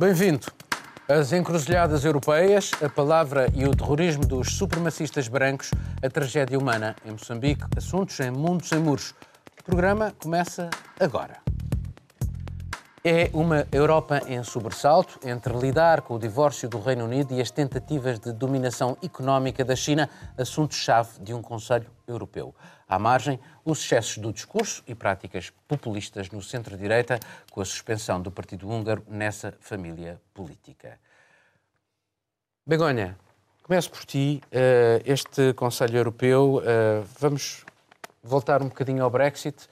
Bem-vindo. As encruzilhadas europeias, a palavra e o terrorismo dos supremacistas brancos, a tragédia humana em Moçambique, assuntos em Mundo Sem Muros. O programa começa agora. É uma Europa em sobressalto entre lidar com o divórcio do Reino Unido e as tentativas de dominação económica da China, assunto-chave de um Conselho Europeu. À margem, os excessos do discurso e práticas populistas no centro-direita, com a suspensão do Partido Húngaro nessa família política. Begonha, começo por ti. Eh, este Conselho Europeu, eh, vamos voltar um bocadinho ao Brexit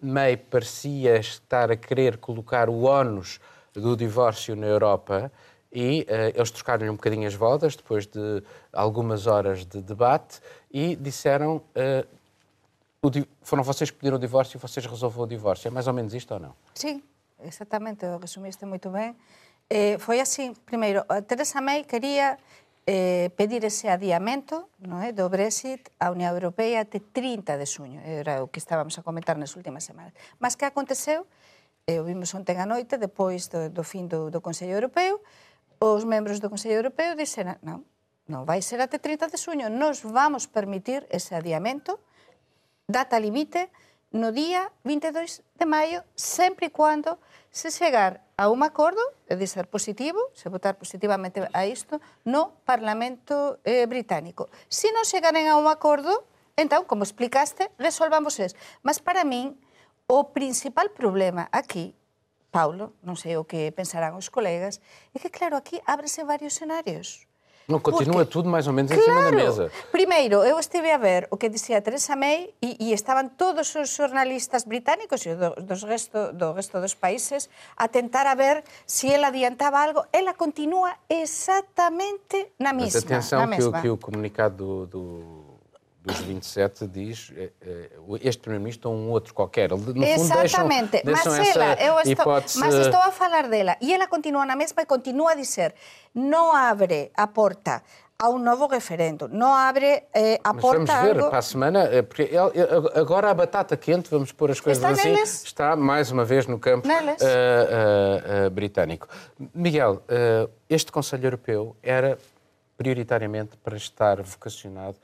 May parecia estar a querer colocar o ónus do divórcio na Europa e uh, eles trocaram-lhe um bocadinho as voltas depois de algumas horas de debate e disseram uh, foram vocês que pediram o divórcio e vocês resolveram o divórcio. É mais ou menos isto ou não? Sim, exatamente, resumiste muito bem. Eh, foi assim, primeiro, Teresa May queria eh, pedir ese adiamento non é, do Brexit á Unión Europea até 30 de suño, era o que estábamos a comentar nas últimas semanas. Mas que aconteceu, e o vimos ontem a noite, depois do, do fin do, do Consello Europeo, os membros do Consello Europeo dixeran, non, non vai ser até 30 de suño, nos vamos permitir ese adiamento, data limite, no día 22 de maio, sempre e quando se chegar a un acordo, é de ser positivo, se votar positivamente a isto, no Parlamento eh, británico. Se non chegaren a un acordo, entón, como explicaste, resolvamos es. Mas para min, o principal problema aquí, Paulo, non sei o que pensarán os colegas, é que, claro, aquí ábrese varios escenarios. Não continua Porque, tudo mais ou menos em claro, cima da mesa. Primeiro, eu estive a ver o que dizia Teresa May e, e estaban todos os jornalistas británicos e do, dos resto, do resto dos países a tentar a ver se ela adiantaba algo. Ela continua exatamente na mesma. Mas atenção na que. O, que o comunicado do, do dos 27 diz eh, eh, este Primeiro-Ministro ou um outro qualquer. No Exatamente. Fundo, deixam, deixam mas ela, eu estou, hipótese... mas estou a falar dela e ela continua na mesma e continua a dizer não abre a porta a um novo referendo, não abre eh, a Mas porta vamos ver algo... para a semana, eh, porque agora a batata quente, vamos pôr as coisas está assim, neles. está mais uma vez no campo uh, uh, uh, britânico. Miguel, este Conselho Europeu era prioritariamente para estar vocacionado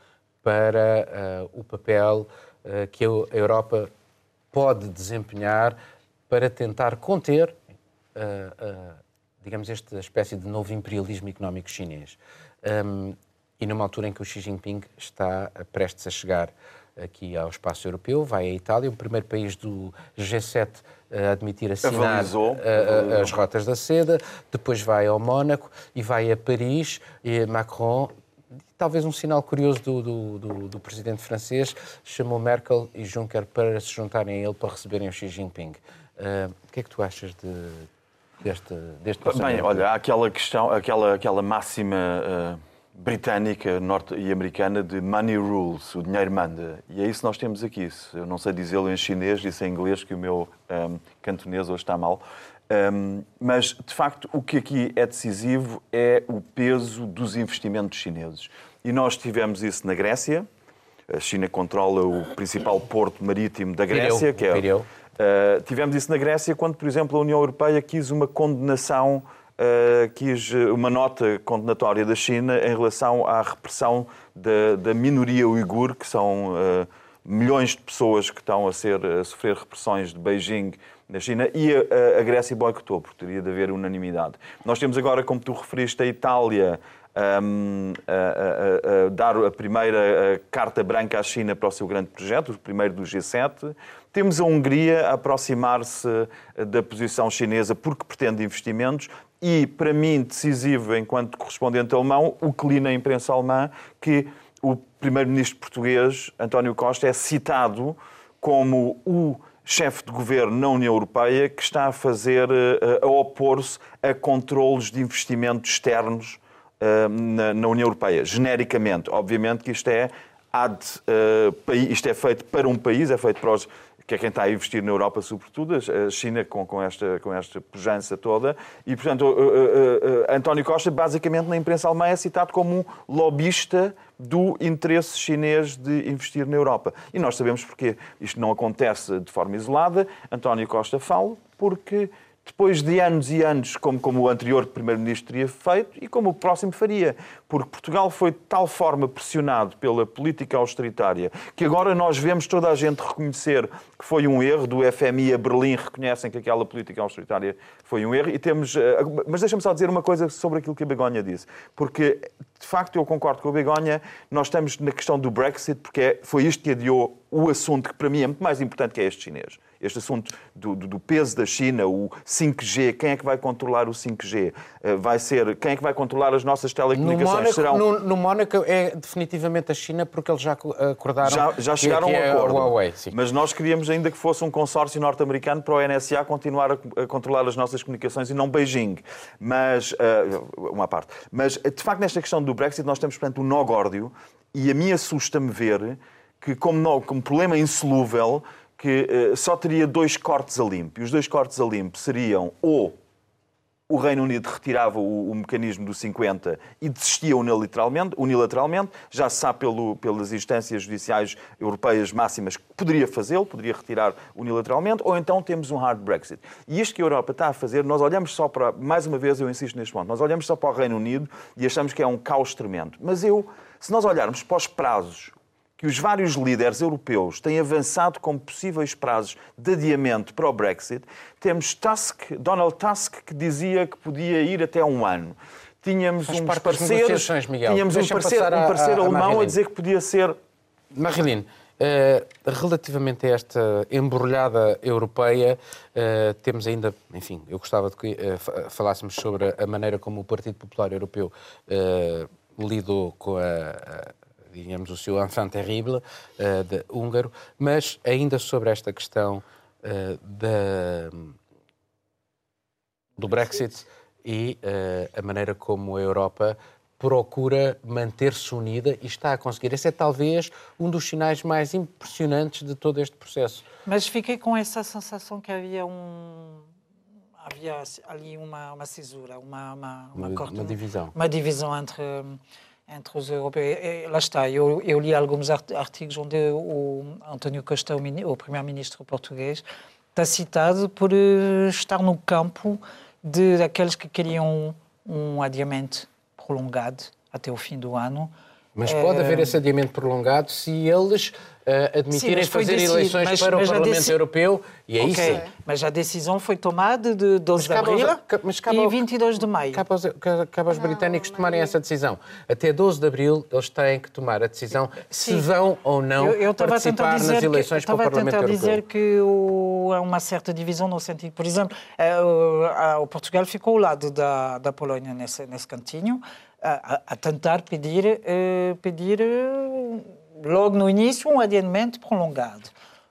para uh, o papel uh, que a Europa pode desempenhar para tentar conter, uh, digamos, esta espécie de novo imperialismo económico chinês. Um, e numa altura em que o Xi Jinping está prestes a chegar aqui ao espaço europeu, vai à Itália, o primeiro país do G7 a admitir assinar as rotas da seda, depois vai ao Mónaco e vai a Paris, e Macron talvez um sinal curioso do, do, do, do, presidente francês, chamou Merkel e Juncker para se juntarem a ele para receberem o Xi Jinping. Uh, o que é que tu achas de, deste, deste Bem, olha, há aquela questão, aquela, aquela máxima uh, britânica norte e americana de money rules, o dinheiro manda. E é isso que nós temos aqui. Eu não sei dizê-lo em chinês, disse em inglês, que o meu um, cantonês hoje está mal. Um, mas, de facto, o que aqui é decisivo é o peso dos investimentos chineses. E nós tivemos isso na Grécia. A China controla o principal porto marítimo da Grécia, que é. Uh, tivemos isso na Grécia quando, por exemplo, a União Europeia quis uma condenação, uh, quis uma nota condenatória da China em relação à repressão da, da minoria uigur, que são uh, milhões de pessoas que estão a, ser, a sofrer repressões de Beijing na China e a, a Grécia boicotou, porque teria de haver unanimidade. Nós temos agora, como tu referiste, a Itália um, a, a, a, dar a primeira carta branca à China para o seu grande projeto, o primeiro do G7. Temos a Hungria a aproximar-se da posição chinesa porque pretende investimentos. E, para mim, decisivo, enquanto correspondente alemão, o que li na imprensa alemã, que o primeiro-ministro português, António Costa, é citado como o chefe de governo na União Europeia que está a fazer, eh, a opor-se a controles de investimentos externos eh, na União Europeia, genericamente. Obviamente que isto é, uh, isto é feito para um país, é feito para os que é quem está a investir na Europa, sobretudo, a China com, com, esta, com esta pujança toda. E, portanto, uh, uh, uh, António Costa, basicamente, na imprensa alemã, é citado como um lobista do interesse chinês de investir na Europa. E nós sabemos porque isto não acontece de forma isolada. António Costa fala porque depois de anos e anos, como, como o anterior Primeiro-Ministro teria feito e como o próximo faria. Porque Portugal foi de tal forma pressionado pela política austeritária que agora nós vemos toda a gente reconhecer que foi um erro. Do FMI a Berlim reconhecem que aquela política austeritária foi um erro. E temos. Eh, mas deixa-me só dizer uma coisa sobre aquilo que a Begonha disse. Porque, de facto, eu concordo com a Begonha, nós estamos na questão do Brexit, porque é, foi isto que adiou o assunto que para mim é muito mais importante que é este chinês este assunto do, do, peso da China, o 5G, quem é que vai controlar o 5G? Eh, vai ser quem é que vai controlar as nossas telecomunicações? No Mónaco, Serão... no, no Mónaco é definitivamente a China porque eles já acordaram já, já chegaram que, que a um é acordo. Huawei, mas nós queríamos ainda que fosse um consórcio norte-americano para o NSA continuar a, a, controlar as nossas comunicações e não Beijing. Mas uh, uma parte. Mas de facto nesta questão do Brexit nós temos portanto um nó górdio e a mim assusta-me ver que como, nó, como problema insolúvel que uh, só teria dois cortes a limpo. E os dois cortes a limpo seriam ou o Reino Unido retirava o, o, mecanismo do 50 e desistia unilateralmente, unilateralmente. já se sabe pelo, pelas instâncias judiciais europeias máximas que poderia fazê-lo, poderia retirar unilateralmente, ou então temos um hard Brexit. E isto que a Europa está a fazer, nós olhamos só para, mais uma vez eu insisto neste ponto, nós olhamos só para o Reino Unido e achamos que é um caos tremendo. Mas eu, se nós olharmos para os prazos que os vários líderes europeus têm avançado como possíveis prazos de adiamento para o Brexit. Temos Tusk, Donald Tusk, que dizia que podia ir até um ano. Tínhamos Faz uns parceiros, tínhamos um parceiro, um parceiro a, alemão a, a dizer que podia ser. Marilene, Uh, relativamente a esta embrulhada europeia, uh, temos ainda, enfim, eu gostava de que uh, falássemos sobre a maneira como o Partido Popular Europeu lidou com a, digamos, o seu enfant terrible uh, de húngaro, mas ainda sobre esta questão uh, da, do Brexit e uh, a maneira como a Europa procura manter-se unida e está a conseguir. Esse é talvez um dos sinais mais impressionantes de todo este processo. Mas fiquei com essa sensação que havia um havia ali uma, uma cisura, uma uma, uma, uma, uma divisão, uma divisão entre entre os europeus. E, lá está, eu, eu, li alguns artigos onde o António Costa, o, o primeiro-ministro português, está citado por eh, estar no campo de daqueles que queriam um adiamento prolongado até o fim do ano. Mas pode é... haver esse adiamento prolongado se eles uh, admitirem Sim, fazer decidido, eleições mas, para mas o Parlamento deci... Europeu e é okay. isso. Mas a decisão foi tomada de 12 de abril aos, e 22 de maio. Cabe aos, cabe aos britânicos tomarem essa decisão. Até 12 de abril eles têm que tomar a decisão Sim. se vão ou não eu, eu participar nas eleições que, para o Parlamento Europeu. Eu estava a tentar dizer que o, há uma certa divisão no sentido, por exemplo, eh, o, o Portugal ficou ao lado da, da Polónia nesse, nesse cantinho, a, a tentar pedir, uh, pedir logo no início, um adiamento prolongado.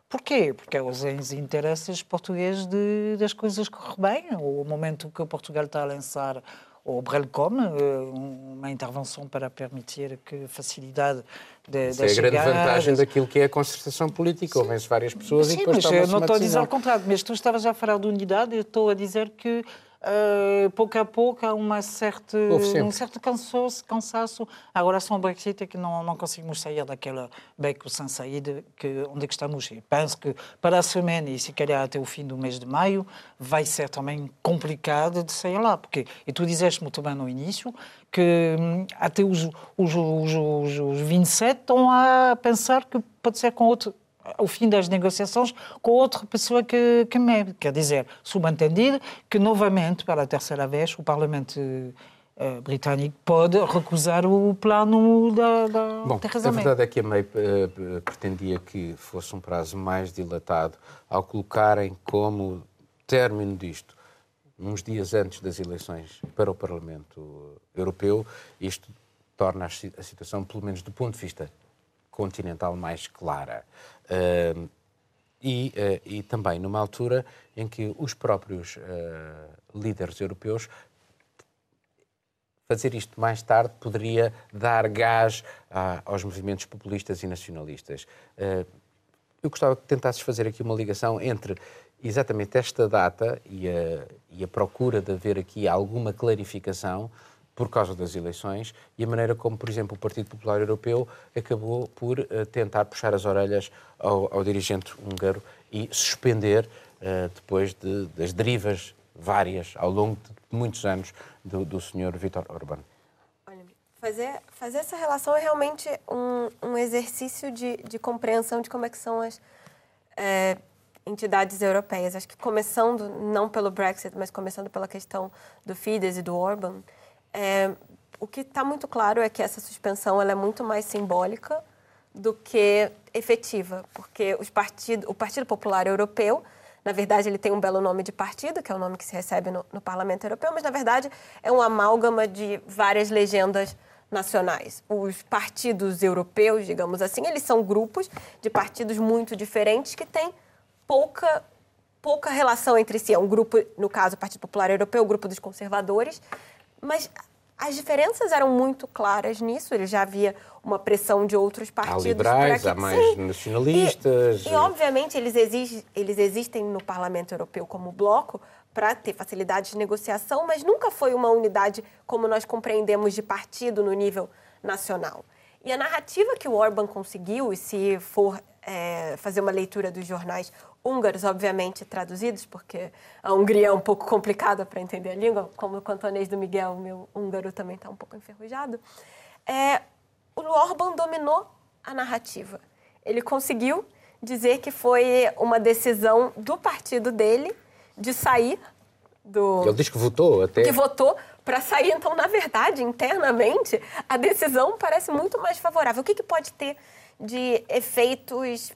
Porquê? Porque é os interesses portugueses de, das coisas correr bem. O momento que Portugal está a lançar o Brelcom, eh, uma intervenção para permitir que facilidade de, Isso de é a grande vantagem daquilo que é a concertação política. Ouvem-se várias pessoas Sim, e depois mas eu não estou a dizer ao contrário. Mas tu estavas a falar de unidade, eu estou a dizer que Uh, pouco a pouco há uma certa, um certo cansaço, cansaço. Agora são o Brexit é que não, não conseguimos sair daquela beco sem saída que, onde é que estamos. E penso que para a semana e se calhar até o fim do mês de maio vai ser também complicado de sair lá. Porque, e tu dizeste muito bem no início que hum, até os, os, os, os, os 27 estão a pensar que pode ser com outro ao fim das negociações com outra pessoa que, que me. Quer dizer, subentendido que, novamente, pela terceira vez, o Parlamento uh, britânico pode recusar o plano da, da Bom, Theresa May. A verdade é que a May uh, pretendia que fosse um prazo mais dilatado ao colocarem como término disto uns dias antes das eleições para o Parlamento Europeu. Isto torna a situação, pelo menos do ponto de vista continental, mais clara. Uh, e, uh, e, também numa altura em que os próprios uh, líderes europeus fazer isto mais tarde poderia dar gás a, aos movimentos populistas e nacionalistas. eu gostava que tentasses fazer aqui uma ligação entre exatamente esta data e a, e a procura de haver aqui alguma clarificação por causa das eleições e a maneira como, por exemplo, o Partido Popular Europeu acabou por uh, tentar puxar as orelhas ao, ao dirigente húngaro e suspender, uh, depois de, das derivas várias, ao longo de muitos anos, do, do Sr. Vítor Orbán. Fazer, fazer essa relação é realmente um, um exercício de, de compreensão de como é que são as é, entidades europeias. Acho que começando, não pelo Brexit, mas começando pela questão do Fidesz e do Orbán, é, o que está muito claro é que essa suspensão ela é muito mais simbólica do que efetiva, porque os partido, o Partido Popular Europeu, na verdade, ele tem um belo nome de partido, que é o nome que se recebe no, no Parlamento Europeu, mas na verdade é um amálgama de várias legendas nacionais. Os partidos europeus, digamos assim, eles são grupos de partidos muito diferentes que têm pouca pouca relação entre si. É um grupo, no caso, o Partido Popular Europeu, o grupo dos conservadores, mas as diferenças eram muito claras nisso. Ele já havia uma pressão de outros partidos. Há liberais, há mais Sim. nacionalistas. E, e, obviamente, eles, eles existem no Parlamento Europeu como bloco para ter facilidade de negociação, mas nunca foi uma unidade como nós compreendemos de partido no nível nacional. E a narrativa que o Orban conseguiu, e se for é, fazer uma leitura dos jornais húngaros, obviamente traduzidos, porque a Hungria é um pouco complicada para entender a língua, como o cantonês do Miguel, o meu húngaro também está um pouco enferrujado. É, o Orban dominou a narrativa. Ele conseguiu dizer que foi uma decisão do partido dele de sair do. Ele diz que votou até. Que votou para sair. Então, na verdade, internamente, a decisão parece muito mais favorável. O que, que pode ter de efeitos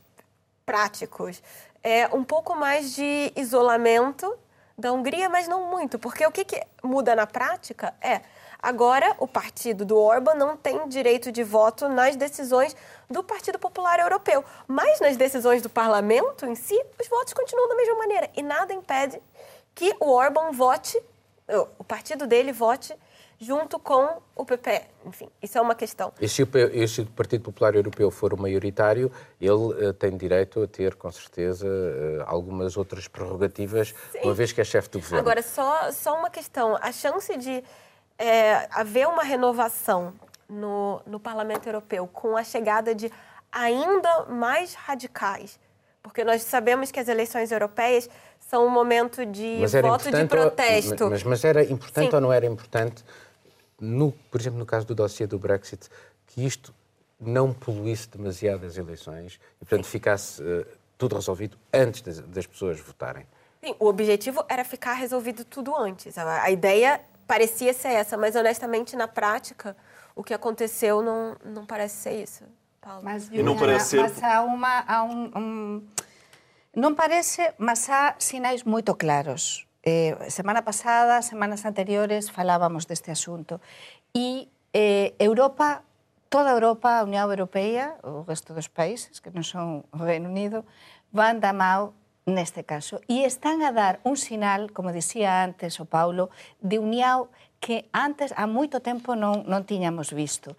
práticos? É um pouco mais de isolamento da Hungria, mas não muito, porque o que, que muda na prática é agora o partido do Orban não tem direito de voto nas decisões do Partido Popular Europeu, mas nas decisões do parlamento em si, os votos continuam da mesma maneira. E nada impede que o Orban vote, o partido dele vote junto com o PP. Enfim, isso é uma questão. E se o, Partido Popular Europeu for o maioritário, ele uh, tem direito a ter, com certeza, uh, algumas outras prerrogativas, Sim. uma vez que é chefe do governo. Agora, só, só uma questão. A chance de é, haver uma renovação no, no Parlamento Europeu com a chegada de ainda mais radicais, porque nós sabemos que as eleições europeias são um momento de voto de protesto. Mas, mas era importante Sim. ou não era importante no, por exemplo, no caso do dossiê do Brexit, que isto não poluísse demasiado as eleições e, portanto, ficasse uh, tudo resolvido antes das, das, pessoas votarem. Sim, o objetivo era ficar resolvido tudo antes. A, a ideia parecia ser essa, mas, honestamente, na prática, o que aconteceu não, não parece ser isso. Paulo. Mas, Juliana, não parece ser... mas há, uma, há um, um... Não parece, mas há sinais muito claros. Eh, semana pasada, semanas anteriores, falábamos deste asunto. E eh, Europa, toda Europa, a Unión Europea, o resto dos países que non son o Reino Unido, van da mao neste caso. E están a dar un sinal, como dicía antes o Paulo, de uniao que antes, há moito tempo, non, non tiñamos visto.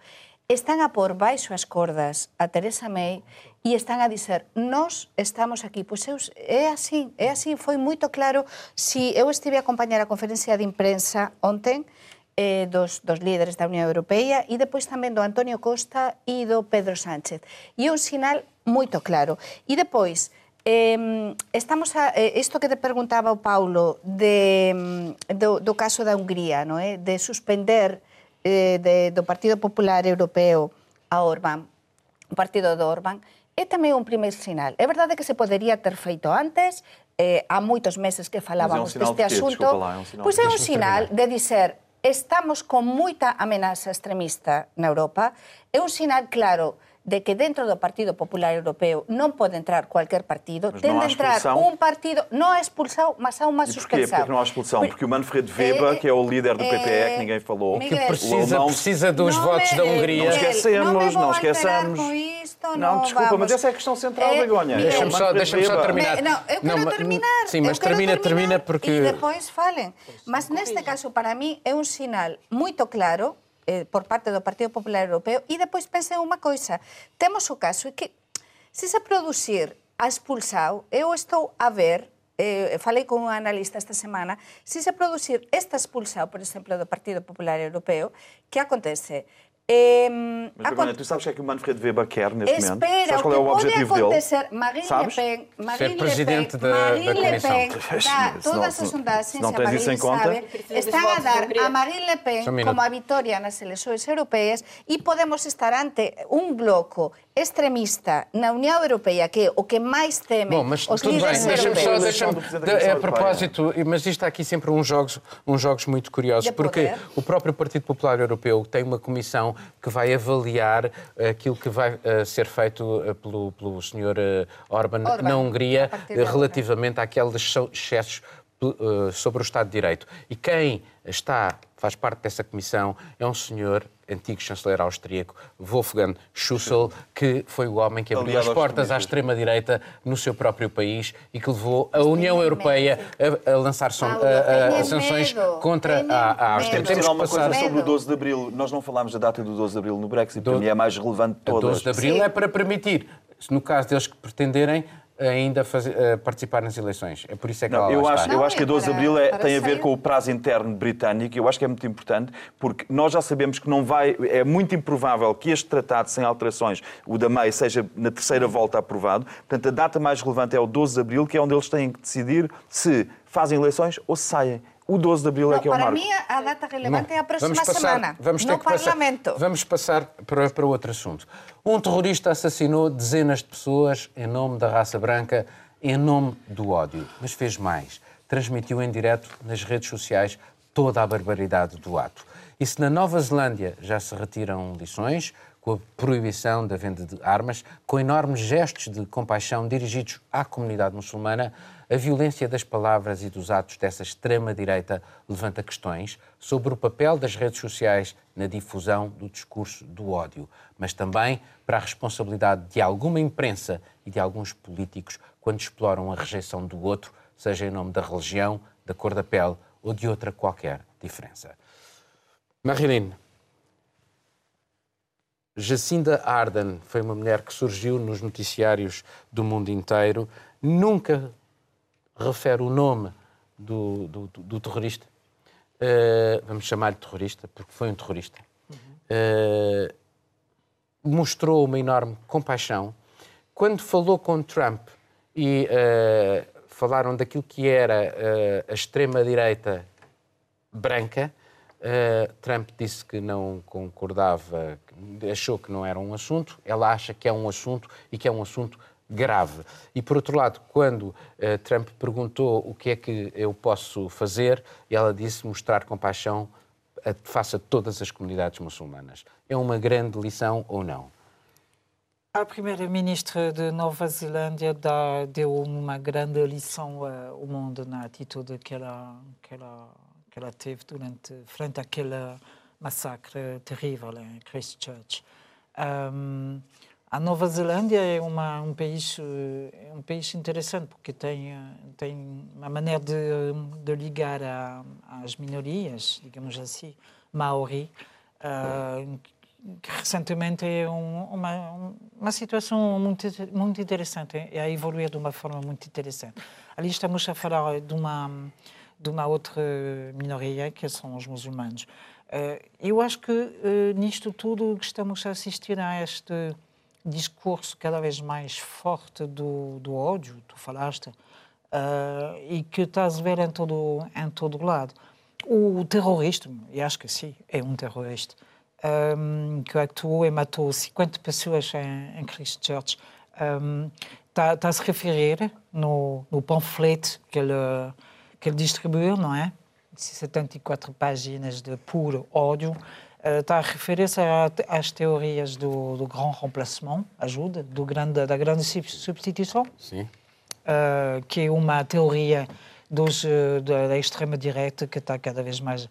Están a por baixo as cordas a Teresa May e están a dizer nós estamos aquí. Pois eu, é así, é así, foi moito claro. Si eu estive a acompañar a conferencia de imprensa onten, eh, dos, dos líderes da Unión Europea e depois tamén do Antonio Costa e do Pedro Sánchez. E un sinal moito claro. E depois, eh, estamos a, eh, isto que te preguntaba o Paulo de, mm, do, do caso da Hungría, no é? de suspender eh, de, do Partido Popular Europeo a Orbán, o partido do Orbán, é tamén un primeiro sinal. É verdade que se podería ter feito antes, eh, há moitos meses que falábamos é um deste de asunto. Lá, é un sinal, pois é un sinal de dizer estamos con moita amenaza extremista na Europa, é un sinal claro de que dentro do Partido Popular Europeo non pode entrar cualquier partido, mas ten de entrar un partido, non é expulsão, mas há uma suspensão. Porquê? Porque não há expulsão? Porque o Manfred Weber, é, que é o líder do PPE, é, que ninguém falou, Miguel, que precisa, alemão, precisa dos votos me, da Hungria. Não esquecemos, não, não esqueçamos. Isto, não, desculpa, vamos. mas essa é a questão central, é, Begonha. Deixa-me só, deixa só terminar. Não, eu quero não, terminar. Sim, mas termina, termina porque... E depois falem. Mas neste caso, para mim, é um sinal muito claro eh, por parte do Partido Popular Europeo e depois pensei unha coisa, temos o caso que se se producir a expulsao, eu estou a ver eh, falei con un analista esta semana, se se producir esta expulsao, por exemplo, do Partido Popular Europeo, que acontece? É, Mas, tu sabes o que é que o Manfred Weber quer neste Espera, momento? Sabes qual é o objetivo dele? Marine sabes? Le Pen, Marine Ser presidente da, Marine da Comissão. Le Pen, da, todas as sondagens, não tens isso em conta, sabe, estão a dar a Marine Le Pen como a vitória nas eleições europeias e podemos estar ante um bloco extremista na União Europeia, que é o que mais temem Bom, mas, os líderes bem, europeus. Deixa deixa a propósito, mas isto está aqui sempre uns jogos, uns jogos muito curiosos, porque o próprio Partido Popular Europeu tem uma comissão que vai avaliar aquilo que vai uh, ser feito uh, pelo, pelo Sr. Uh, Orban, Orban, na Hungria relativamente àqueles excessos sobre o Estado de Direito. E quem está, faz parte dessa comissão, é um senhor antigo chanceler austríaco, Wolfgang Schussel, que foi o homem que abriu as portas à extrema-direita no seu próprio país e que levou a União Europeia a, a lançar son, a, a, a sanções contra a, a Áustria. Temos que passar... sobre o 12 de Abril. Nós não falámos da data do 12 de Abril no Brexit, do... para mim é mais relevante de todas. O 12 de Abril Sim. é para permitir, no caso deles que pretenderem, ainda fazer, uh, participar nas eleições. É por isso é que não, ela eu acho, está. Eu acho que a 12 de Abril é, tem a ver com o prazo interno britânico. Eu acho que é muito importante, porque nós já sabemos que não vai. É muito improvável que este tratado, sem alterações, o da May, seja na terceira volta aprovado. Portanto, a data mais relevante é o 12 de Abril, que é onde eles têm que decidir se fazem eleições ou se saem. O 12 de Abril não, é que é o marco. Para mim, a data relevante não. é a próxima vamos passar, semana, vamos ter no que Parlamento. Passar, vamos passar para, para outro assunto. Um terrorista assassinou dezenas de pessoas em nome da raça branca em nome do ódio, mas fez mais. Transmitiu em direto nas redes sociais toda a barbaridade do ato. E se na Nova Zelândia já se retiram lições, com a proibição da venda de armas, com enormes gestos de compaixão dirigidos à comunidade muçulmana, a violência das palavras e dos atos dessa extrema-direita levanta questões sobre o papel das redes sociais na difusão do discurso do ódio, mas também para a responsabilidade de alguma imprensa e de alguns políticos quando exploram a rejeição do outro, seja em nome da religião, da cor da pele ou de outra qualquer diferença. Marilyn, Jacinda Arden foi uma mulher que surgiu nos noticiários do mundo inteiro, nunca refere o nome do, do, do terrorista. Uh, vamos chamar-lhe terrorista, porque foi um terrorista. Uhum. Uh, mostrou uma enorme compaixão. Quando falou com Trump e uh, falaram daquilo que era a extrema-direita branca, uh, Trump disse que não concordava, achou que não era um assunto, ela acha que é um assunto e que é um assunto grave. E, por outro lado, quando Trump perguntou o que é que eu posso fazer, ela disse mostrar compaixão face a todas as comunidades muçulmanas. É uma grande lição ou não? A primeira-ministra de Nova Zelândia dá, deu uma grande lição ao mundo na atitude que ela, que ela, que ela teve durante, frente àquele massacre terrível em Christchurch. Um, a Nova Zelândia é uma, um país é um país interessante porque tem tem uma maneira de, de ligar às minorias, digamos assim, maori, uh, que recentemente é um, uma, uma situação muito, muito interessante, é a evoluir de uma forma muito interessante. Ali estamos a falar de uma, de uma outra minoria, que são os muçulmanos. Eh, eu acho que eh, nisto tudo estamos a assistir a este discurso cada vez mais forte do, do ódio, tu falaste, eh, e que estás a ver em todo, em todo lado. O terrorista, e acho que sim, é um terrorista, um, que atuou e matou 50 pessoas em, em Christchurch, está, está a se referir no, no panfleto que ele, que ele distribuiu, não é? 74 páginas de puro ódio. Uh, está a referir-se às teorias do, do grand remplacement, ajuda, do grande, da grande substituição. Uh, que é uma teoria dos, uh, da, da extrema-direita que está cada vez mais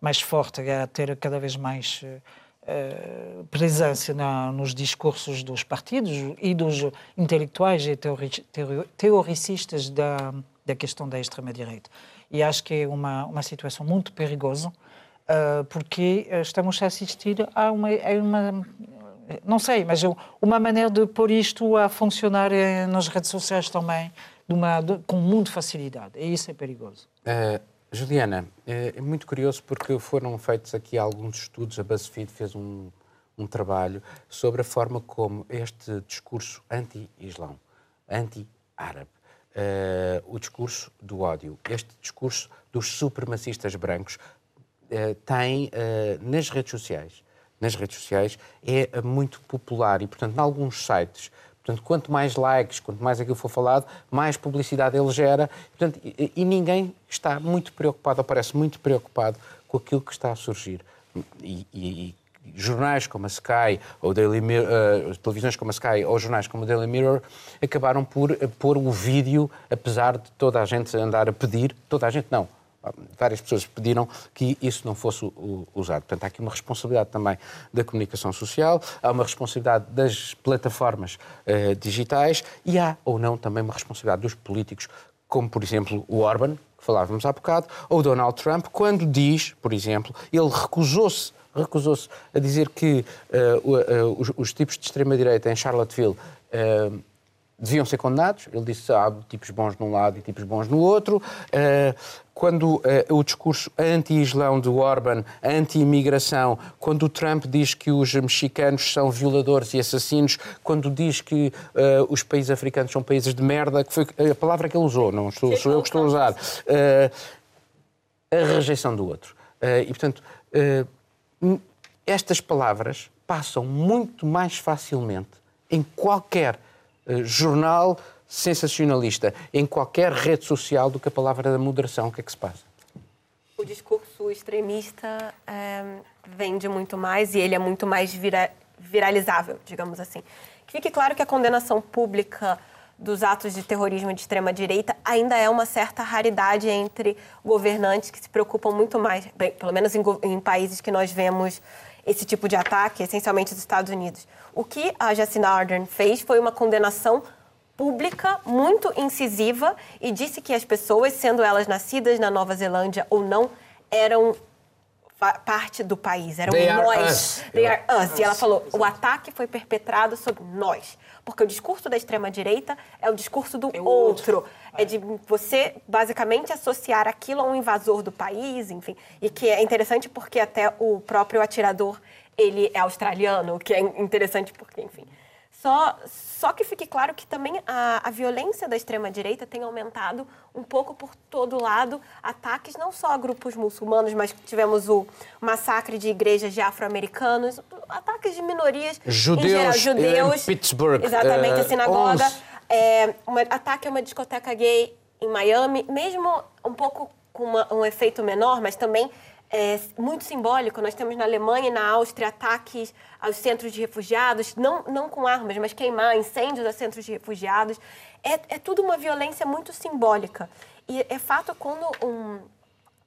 mais forte, a ter cada vez mais uh, presença na, nos discursos dos partidos e dos intelectuais e teori, teori, teoricistas da, da questão da extrema-direita. E acho que é uma, uma situação muito perigosa, uh, porque estamos a assistir a uma, a uma não sei, mas uma maneira de pôr isto a funcionar nas redes sociais também de uma, de, com muita facilidade. E isso é perigoso. Uh, Juliana, é, é muito curioso porque foram feitos aqui alguns estudos, a BuzzFeed fez um, um trabalho sobre a forma como este discurso anti-islão, anti-árabe, uh, o discurso do ódio, este discurso dos supremacistas brancos, uh, tem uh, nas redes sociais, nas redes sociais, é muito popular e, portanto, em alguns sites, portanto, quanto mais likes, quanto mais aquilo for falado, mais publicidade ele gera, portanto, e, e ninguém está muito preocupado, ou parece muito preocupado com aquilo que está a surgir. E, e, jornais como a Sky, ou Daily Mirror, uh, televisões como a Sky ou jornais como o Daily Mirror acabaram por uh, pôr o vídeo, apesar de toda a gente andar a pedir, toda a gente não, várias pessoas pediram que isso não fosse usado. Portanto, há aqui uma responsabilidade também da comunicação social, há uma responsabilidade das plataformas uh, digitais e há ou não também uma responsabilidade dos políticos, como por exemplo o Orban, que falávamos há bocado, ou Donald Trump, quando diz, por exemplo, ele recusou-se recusou-se a dizer que uh, uh, os, os, tipos de extrema-direita em Charlottesville uh, deviam ser condenados. Ele disse que há tipos bons num lado e tipos bons no outro. quando o discurso anti-islão do Orban, anti-imigração, quando o Trump diz que os mexicanos são violadores e assassinos, quando diz que os países africanos são países de merda, que foi a palavra que ele usou, não sou, sou eu que estou a usar, a rejeição do outro. e, portanto, estas palavras passam muito mais facilmente em qualquer uh, jornal sensacionalista, em qualquer rede social do que a palavra da moderação. O que é que se passa? O discurso extremista é, vende muito mais e ele é muito mais vira, viralizável, digamos assim. Que fique claro que a condenação pública dos atos de terrorismo de extrema-direita ainda é uma certa raridade entre governantes que se preocupam muito mais, bem, pelo menos em, em países que nós vemos esse tipo de ataque, essencialmente dos Estados Unidos. O que a Jacinda Ardern fez foi uma condenação pública muito incisiva e disse que as pessoas, sendo elas nascidas na Nova Zelândia ou não, eram parte do país, eram They nós. They are us. E ela falou: o ataque foi perpetrado sobre nós. Porque o discurso da extrema-direita é o discurso do é outro. outro. É de você, basicamente, associar aquilo a um invasor do país, enfim. E que é interessante porque até o próprio atirador, ele é australiano, o que é interessante porque, enfim. Só, só que fique claro que também a, a violência da extrema-direita tem aumentado um pouco por todo lado. Ataques não só a grupos muçulmanos, mas tivemos o massacre de igrejas de afro-americanos, ataques de minorias, judeus, em geral, judeus. Em Pittsburgh. Exatamente, a sinagoga. É, um ataque a uma discoteca gay em Miami, mesmo um pouco com uma, um efeito menor, mas também é, muito simbólico. Nós temos na Alemanha e na Áustria ataques aos centros de refugiados, não, não com armas, mas queimar, incêndios a centros de refugiados. É, é tudo uma violência muito simbólica. E é fato quando um,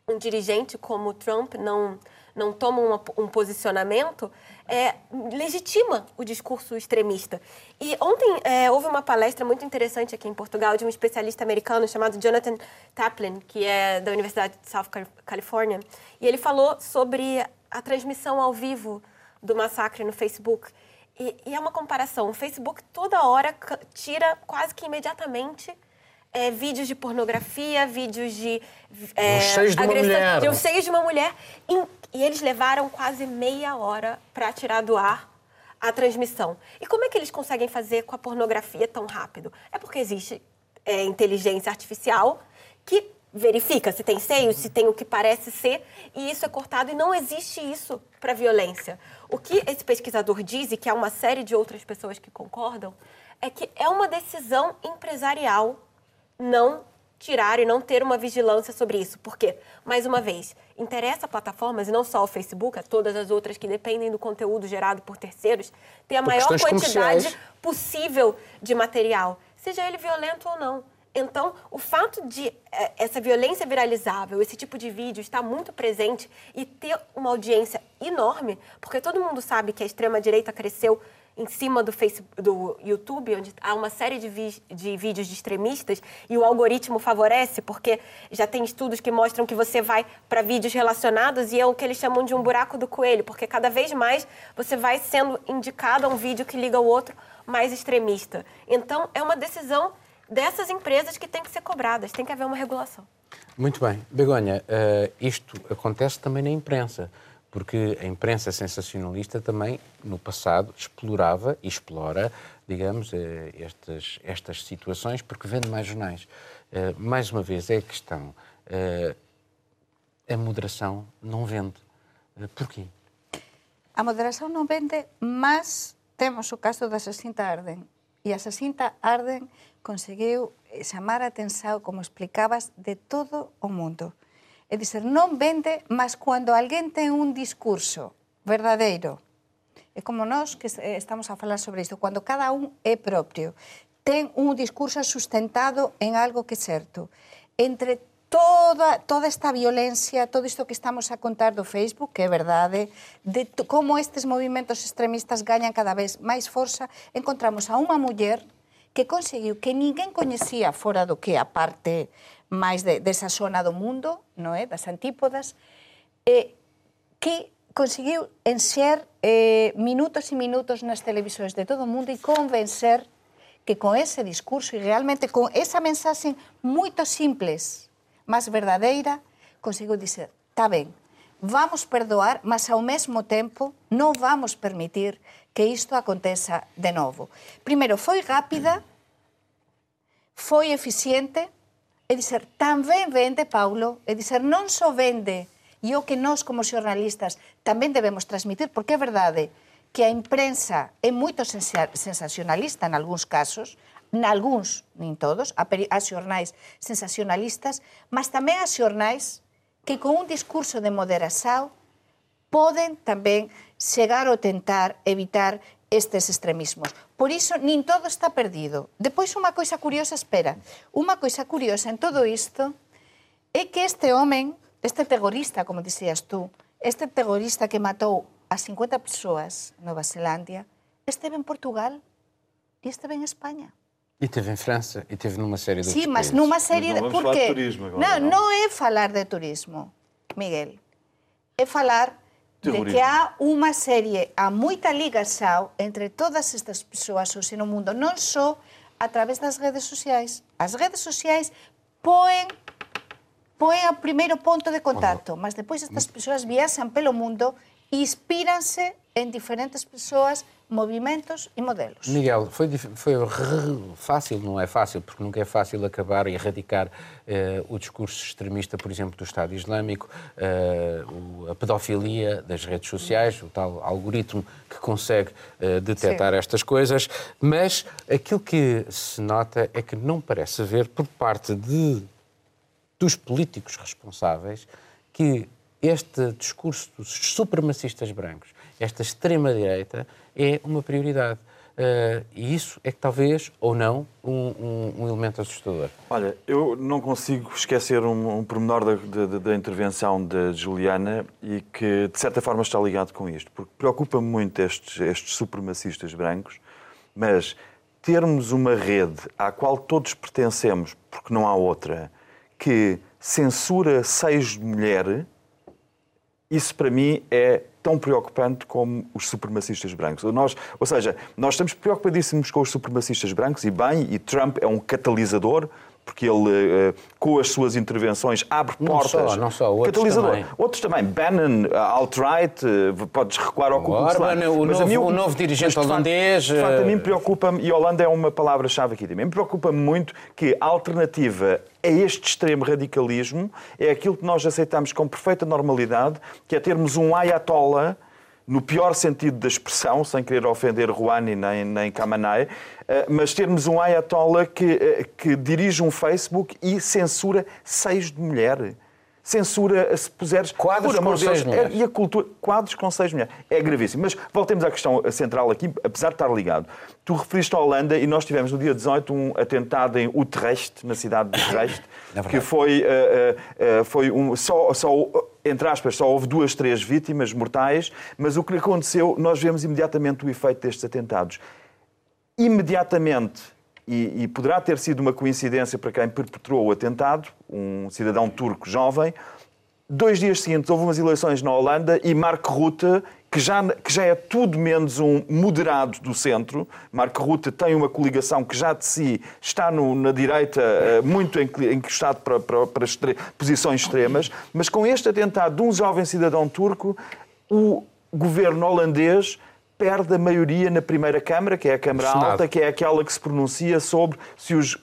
um dirigente como Trump não, não toma uma, um posicionamento, é, legitima o discurso extremista. E ontem é, houve uma palestra muito interessante aqui em Portugal de um especialista americano chamado Jonathan Taplin, que é da Universidade de South California, e ele falou sobre a transmissão ao vivo do massacre no Facebook. E, e é uma comparação. O Facebook toda hora tira quase que imediatamente é, vídeos de pornografia, vídeos de. É, de uma mulher. De os seios de uma mulher. E eles levaram quase meia hora para tirar do ar a transmissão. E como é que eles conseguem fazer com a pornografia tão rápido? É porque existe é, inteligência artificial que verifica se tem seios, se tem o que parece ser, e isso é cortado e não existe isso para violência. O que esse pesquisador diz, e que há uma série de outras pessoas que concordam, é que é uma decisão empresarial não tirar e não ter uma vigilância sobre isso. Porque, mais uma vez, interessa a plataformas, e não só o Facebook, a todas as outras que dependem do conteúdo gerado por terceiros, ter a por maior quantidade possível de material, seja ele violento ou não. Então, o fato de eh, essa violência viralizável, esse tipo de vídeo estar muito presente e ter uma audiência enorme, porque todo mundo sabe que a extrema-direita cresceu em cima do, Facebook, do YouTube, onde há uma série de, de vídeos de extremistas e o algoritmo favorece, porque já tem estudos que mostram que você vai para vídeos relacionados e é o que eles chamam de um buraco do coelho, porque cada vez mais você vai sendo indicado a um vídeo que liga o outro mais extremista. Então, é uma decisão dessas empresas que tem que ser cobradas, tem que haver uma regulação. Muito bem. Begonha, uh, isto acontece também na imprensa porque a imprensa sensacionalista também, no passado, explorava e explora, digamos, eh, estas, estas situações, porque vende mais jornais. Eh, mais uma vez, é a questão. Eh, a moderação não vende. Porquê? A moderação não vende, mas temos o caso da Jacinta Arden. E a Jacinta Arden conseguiu chamar a atenção, como explicabas, de todo o mundo. É dizer, non vende, mas cando alguén ten un discurso verdadeiro, é como nós que estamos a falar sobre isto, cando cada un é propio, ten un discurso sustentado en algo que é certo. Entre toda, toda esta violencia, todo isto que estamos a contar do Facebook, que é verdade, de como estes movimentos extremistas gañan cada vez máis forza, encontramos a unha muller que conseguiu que ninguén coñecía fora do que a parte máis de, desa zona do mundo, non é? das antípodas, eh, que conseguiu enxer eh, minutos e minutos nas televisores de todo o mundo e convencer que con ese discurso e realmente con esa mensaxe moito simples, mas verdadeira, conseguiu dizer, está ben, vamos perdoar, mas ao mesmo tempo non vamos permitir que isto aconteza de novo. Primeiro, foi rápida, foi eficiente, É dizer, tamén vende, Paulo, é dizer, non só vende e o que nós como xornalistas tamén debemos transmitir, porque é verdade que a imprensa é moito sensacionalista en algúns casos, nalgúns, nin todos, a xornais sensacionalistas, mas tamén a xornais que con un discurso de moderação poden tamén chegar ou tentar evitar estes extremismos. Por iso, nin todo está perdido. Depois, unha coisa curiosa, espera, unha coisa curiosa en todo isto é que este homen, este terrorista, como dixías tú, este terrorista que matou a 50 persoas en Nova Zelandia, esteve en Portugal e esteve en España. E teve en França, e teve numa série de Sí, mas países. numa série... Mas non Porque... falar de turismo agora, non, non é falar de turismo, Miguel. É falar de que há unha serie, há moita ligação entre todas estas persoas hoxe no mundo, non só a través das redes sociais. As redes sociais poen poen o primeiro ponto de contacto, mas depois estas persoas viaxan pelo mundo e inspíranse en diferentes persoas movimentos e modelos. Miguel, foi, foi fácil, não é fácil, porque nunca é fácil acabar e erradicar eh, o discurso extremista, por exemplo, do Estado Islâmico, eh, a pedofilia das redes sociais, o tal algoritmo que consegue eh, detectar Sim. estas coisas, mas aquilo que se nota é que não parece haver, por parte de, dos políticos responsáveis, que este discurso dos supremacistas brancos, esta extrema-direita, é uma prioridade. Uh, e isso é que talvez, ou não, um, um, um, elemento assustador. Olha, eu não consigo esquecer um, um pormenor da, da, da, intervenção da Juliana e que, de certa forma, está ligado com isto, porque preocupa-me muito estes, estes supremacistas brancos, mas termos uma rede à qual todos pertencemos, porque não há outra, que censura seis de mulher, isso para mim é tão preocupante como os supremacistas brancos. Nós, ou seja, nós estamos preocupadíssimos com os supremacistas brancos e bem, e Trump é um catalisador porque ele, eh, com as suas intervenções, abre não portas. Só, não só, outros catalisador. também. Outros também. Bannon, eh, alt-right, eh, podes recuar ao Ku Klan. O, mas novo, o novo dirigente holandês... De facto, a mim preocupa-me, e Holanda é uma palavra-chave aqui também, me preocupa-me muito que a alternativa a este extremo radicalismo é aquilo que nós aceitamos com perfeita normalidade, que é termos um ayatollah no pior sentido da expressão, sem querer ofender Rouhani nem, nem Kamanai, eh, mas termos um ayatollah que, eh, que dirige um Facebook e censura seis de mulher. Censura, se puseres... Quadros por amor com Deus, seis mulheres. É, e a cultura... Quadros com seis mulheres. É gravíssimo. Mas voltemos à questão central aqui, apesar de estar ligado. Tu referiste a Holanda e nós tivemos no dia 18 um atentado em Utrecht, na cidade de Utrecht, que foi, uh, uh, foi um, só, só entre aspas, só houve duas, três vítimas mortais, mas o que aconteceu, nós vemos imediatamente o efeito destes atentados. Imediatamente, e, e poderá ter sido uma coincidência para quem perpetrou o atentado, um cidadão turco jovem, dois dias seguintes houve umas eleições na Holanda e Mark Rutte que já, que já é tudo menos um moderado do centro. Marco Rutte tem uma coligação que já de si está no, na direita eh, muito encostado para, para, para posições extremas, mas com este atentado de um jovem cidadão turco, o governo holandês perde a maioria na primeira Câmara, que é a Câmara Senado. Alta, que é aquela que se pronuncia sobre se os.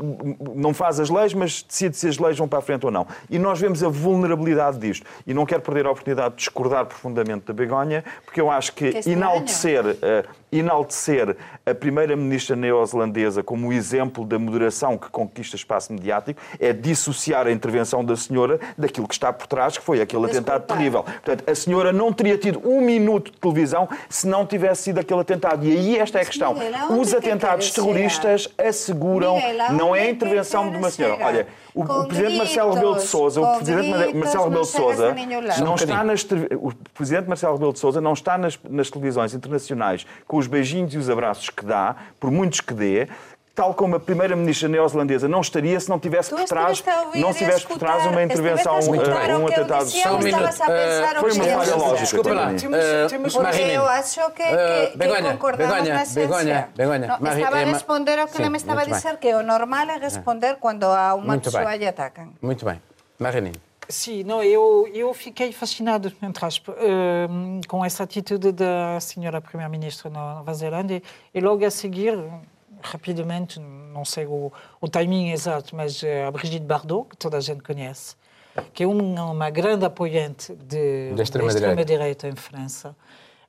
não faz as leis, mas decide se as leis vão para a frente ou não. E nós vemos a vulnerabilidade disto. E não quero perder a oportunidade de discordar profundamente da Begonha, porque eu acho que, que enaltecer. Uh, enaltecer a primeira-ministra neozelandesa como exemplo da moderação que conquista espaço mediático é dissociar a intervenção da senhora daquilo que está por trás, que foi aquele atentado terrível. Portanto, a senhora não teria tido um minuto de televisão se não tivesse sido aquele atentado. E aí esta é a questão. Os atentados terroristas asseguram, não é a intervenção de uma senhora. Olha, o, o presidente Marcelo Rebelo de Sousa, o presidente Marcelo Rebelo de Sousa não está nas o presidente Marcelo Rebelo de Sousa não está nas, nas televisões internacionais com os beijinhos e os abraços que dá, por muitos que dê, tal como a primeira-ministra neozelandesa não estaria se não tivesse por trás, não tivesse por trás uma intervenção, um, um atentado. Só um minuto. Uh, foi uma falha lógica. Desculpa lá. Porque eu acho que, que, Begonha, concordamos Begonha, na essência. Estava a responder ao que Sim, me estava a dizer, que o normal é responder quando a uma pessoa lhe atacam. Muito bem. Marinho. Sim, não, eu, eu fiquei fascinado, entre aspas, uh, com essa atitude da senhora primeira-ministra na Nova Zelândia e logo a seguir rapidamente, não sei o, o timing exato, mas eh, a Brigitte Bardot, que toda a gente conhece, que é uma, uma grande apoiante de, da extrema-direita. em França,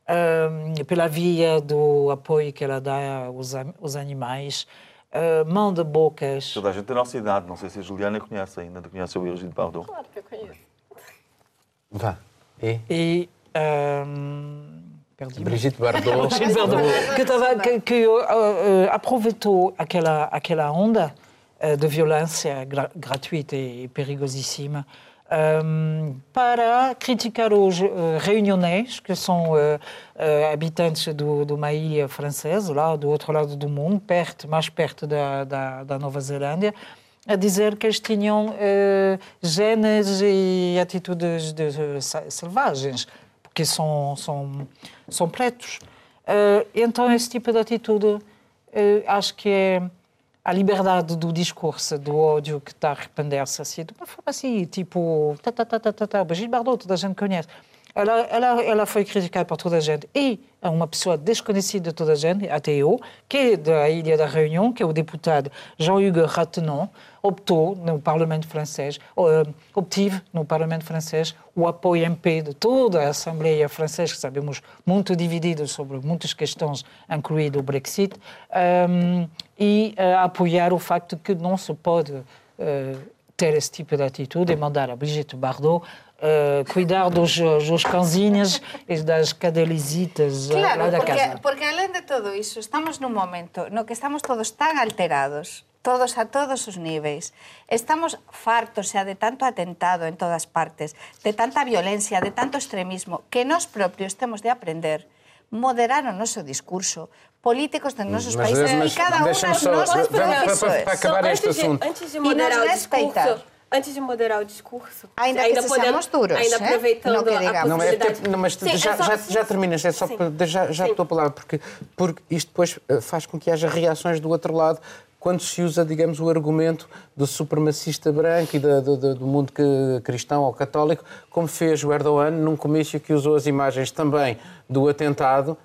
um, pela via do apoio que ela dá aos, aos animais, uh, mão de bocas. Toda a gente da nossa idade, não sei se a Juliana conhece ainda, conhece o Brigitte Bardot. Claro que eu conheço. Vá. E? e um, Brigitte Bardot. Brigitte Bardot que, tava, que, que uh, uh, aproveitou aquela, aquela onda uh, de violência gra gratuita e perigosíssima um, para criticar os uh, que são uh, uh, habitantes do, do Maí francês, lá do outro lado do mundo, perto, mais perto da, da, da Nova Zelândia, a dizer que eles tinham genes e atitudes de, selvagens que são, são, são pretos. Então, esse tipo de atitude, acho que é a liberdade do discurso, do ódio que está a arrepender-se assim, de uma forma assim, tipo, tá, tá, tá, tá, tá, tá, Brigitte Bardot, toda a gente conhece. Ela, ela, ela foi criticada por toda a gente. E uma pessoa desconhecida de toda a gente, até eu, que é da Ilha da Réunion, que é o deputado Jean-Hugues Ratenon, optou no Parlamento francês, uh, obtive no Parlamento francês o apoio MP de toda a Assembleia francesa, que sabemos muito dividida sobre muitas questões, incluído o Brexit, um, e uh, apoiar o facto que não se pode uh, ter esse tipo de atitude e mandar a Brigitte Bardot Uh, cuidar dos, dos cãozinhos e das cadelisitas claro, lá da porque, casa. porque além de todo isso, estamos num momento no que estamos todos tan alterados todos a todos os níveis. Estamos fartos xa de tanto atentado en todas partes, de tanta violencia, de tanto extremismo, que nós propios temos de aprender moderar o noso discurso, políticos dos nosos mas, países mas, e cada um das nossas profissões. Para, para acabar este assunto. Antes de moderar o discurso, antes de moderar o discurso, ainda, ainda que podemos, ainda é? aproveitando não, a não, é, não, mas Sim, já, é só, já, já terminas, é só já, já a tua palavra, porque, porque isto depois eh, faz com que haja reações do outro lado quando se usa, digamos, o argumento do supremacista branco e do, do, do mundo cristão ou católico, como fez o Erdogan num comício que usou as imagens também do atentado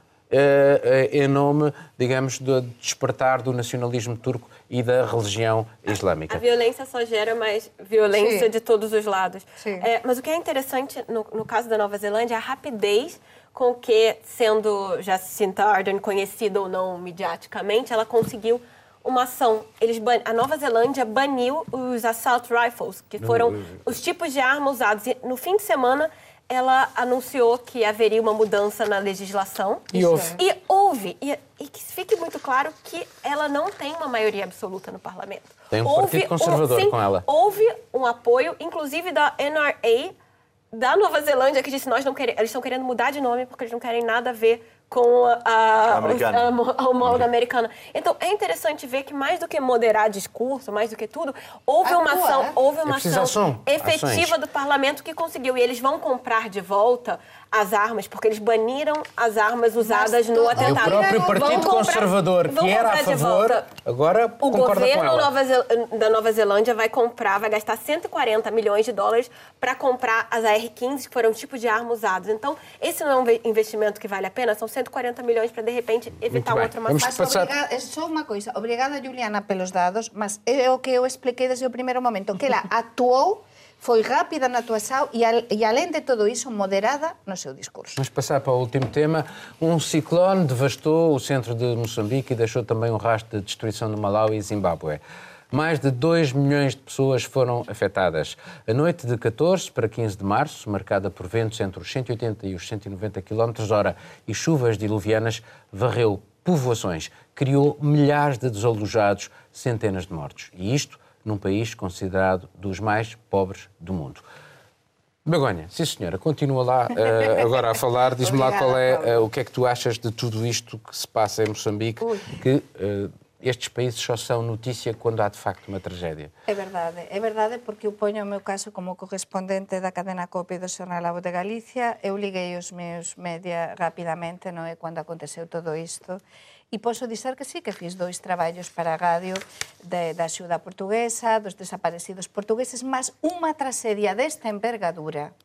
em nome, digamos, do despertar do nacionalismo turco e da religião islâmica. A violência só gera mais violência Sim. de todos os lados. É, mas o que é interessante no, no caso da Nova Zelândia é a rapidez com que, sendo Jacinta Ardern conhecida ou não mediaticamente, ela conseguiu uma ação. Eles a Nova Zelândia baniu os assault rifles, que foram os tipos de arma usados. E no fim de semana, ela anunciou que haveria uma mudança na legislação. E houve. E houve. E, e, que fique muito claro que ela não tem uma maioria absoluta no parlamento. Tem um houve, partido conservador sim, com ela. Houve um apoio, inclusive da NRA, da Nova Zelândia, que disse nós não queremos, eles estão querendo mudar de nome porque eles não querem nada a ver com a, a, a, a homóloga americana. Então, é interessante ver que mais do que moderar discurso, mais do que tudo, houve uma ação, houve uma é ação efetiva ações. do parlamento que conseguiu. E eles vão comprar de volta as armas, porque eles baniram as armas usadas no atentado. E o próprio Partido comprar, Conservador, que era a favor, agora o governo Nova da Nova Zelândia vai comprar, vai gastar 140 milhões de dólares para comprar as AR-15, que foram um tipo de arma usados. Então, esse não é um investimento que vale a pena, são 140 milhões para, de repente, evitar outro massacre. Mas passar... obrigada, só uma coisa, obrigada, Juliana, pelos dados, mas é o que eu expliquei desde o primeiro momento, que ela atuou foi rápida na atuação e, e, além de tudo isso, moderada no seu discurso. Vamos passar para o último tema. Um ciclone devastou o centro de Moçambique e deixou também um rastro de destruição no Malawi e Zimbábue. Mais de 2 milhões de pessoas foram afetadas. A noite de 14 para 15 de março, marcada por ventos entre os 180 e os 190 km hora e chuvas diluvianas, varreu povoações, criou milhares de desalojados, centenas de mortos. E isto num país considerado dos mais pobres do mundo. Begonha, sim senhora, continua lá uh, agora a falar. Diz-me lá qual é uh, o que é que tu achas de tudo isto que se passa em Moçambique, Ui. que uh, estes países só são notícia quando há de facto uma tragédia. É verdade, é verdade porque eu ponho o meu caso como correspondente da cadena COPE do Jornal Avo de Galicia, eu liguei os meus media rapidamente, non é, quando aconteceu todo isto, E posso dizer que sí, que fiz dois traballos para a radio de, da axuda portuguesa, dos desaparecidos portugueses, mas unha tragedia desta envergadura,